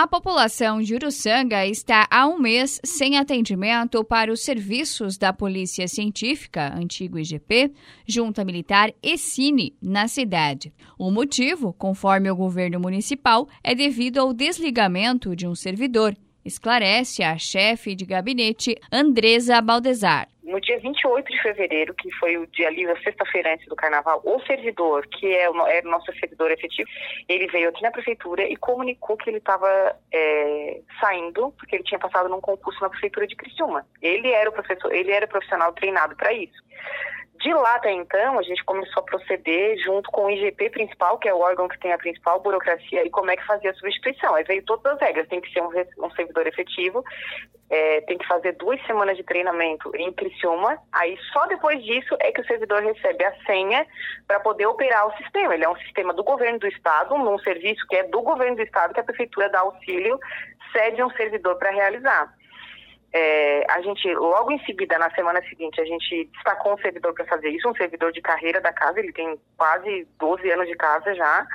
A população de Uruçanga está há um mês sem atendimento para os serviços da Polícia Científica, antigo IGP, Junta Militar e Cine, na cidade. O motivo, conforme o governo municipal, é devido ao desligamento de um servidor, esclarece a chefe de gabinete Andresa Baldezar no dia 28 de fevereiro, que foi o dia a sexta-feira antes do carnaval, o servidor, que é o, é o nosso servidor efetivo, ele veio aqui na prefeitura e comunicou que ele estava é, saindo, porque ele tinha passado num concurso na prefeitura de Criciúma. Ele era o professor, ele era profissional treinado para isso. De lá até então, a gente começou a proceder junto com o IGP principal, que é o órgão que tem a principal burocracia, e como é que fazia a substituição. Aí veio todas as regras, tem que ser um, um servidor efetivo, é, tem que fazer duas semanas de treinamento em Criciúma, aí só depois disso é que o servidor recebe a senha para poder operar o sistema. Ele é um sistema do governo do estado, num serviço que é do governo do estado, que a prefeitura dá auxílio, cede um servidor para realizar. É, a gente, logo em seguida, na semana seguinte, a gente destacou um servidor para fazer isso, um servidor de carreira da casa, ele tem quase 12 anos de casa já,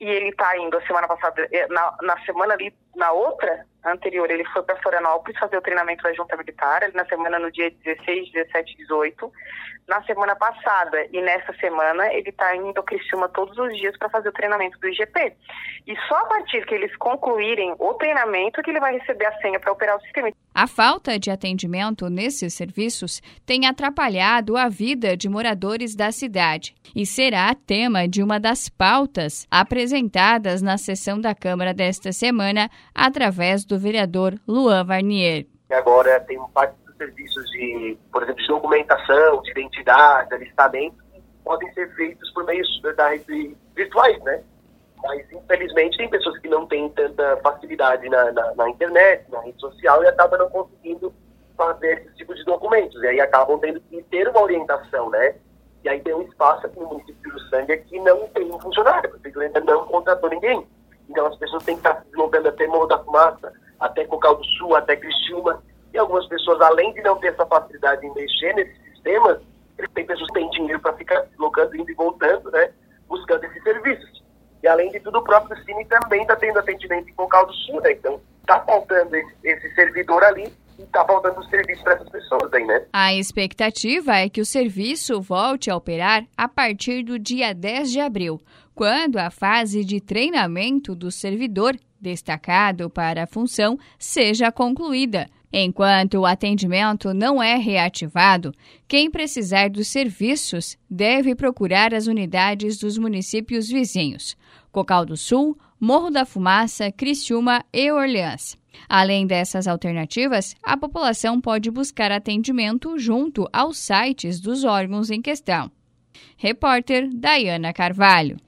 e ele está indo a semana passada, é, na, na semana ali, na outra anterior, ele foi para Florianópolis fazer o treinamento da junta militar, na semana no dia 16, 17 18. Na semana passada e nessa semana, ele está indo a Criciúma todos os dias para fazer o treinamento do IGP. E só a partir que eles concluírem o treinamento que ele vai receber a senha para operar o sistema. A falta de atendimento nesses serviços tem atrapalhado a vida de moradores da cidade e será tema de uma das pautas apresentadas na sessão da Câmara desta semana através do vereador Luan Varnier. Agora tem parte dos serviços de, por exemplo, de documentação, de identidade, alistamento, podem ser feitos por meios virtuais, né? Mas, infelizmente, tem pessoas que não têm tanta facilidade na, na, na internet, na rede social, e acabam não conseguindo fazer esse tipo de documentos. E aí acabam tendo que ter uma orientação, né? E aí tem um espaço aqui no município de Sangue que não tem um funcionário, a prefeitura ainda não contratou ninguém. Então as pessoas têm que estar se deslocando até Morro da Fumaça, até Cocal do Sul, até Criciúma. E algumas pessoas, além de não ter essa facilidade em mexer nesses sistemas, tem pessoas que têm dinheiro para ficar deslocando, indo e voltando, né? Buscando esses serviços. E além de tudo, o próprio Cine também está tendo atendimento em Cocal do Sul, né? Então está faltando esse, esse servidor ali e está faltando serviço para essas pessoas aí, né? A expectativa é que o serviço volte a operar a partir do dia 10 de abril, quando a fase de treinamento do servidor destacado para a função seja concluída. Enquanto o atendimento não é reativado, quem precisar dos serviços deve procurar as unidades dos municípios vizinhos: Cocal do Sul, Morro da Fumaça, Criciúma e Orleans. Além dessas alternativas, a população pode buscar atendimento junto aos sites dos órgãos em questão. Repórter Dayana Carvalho.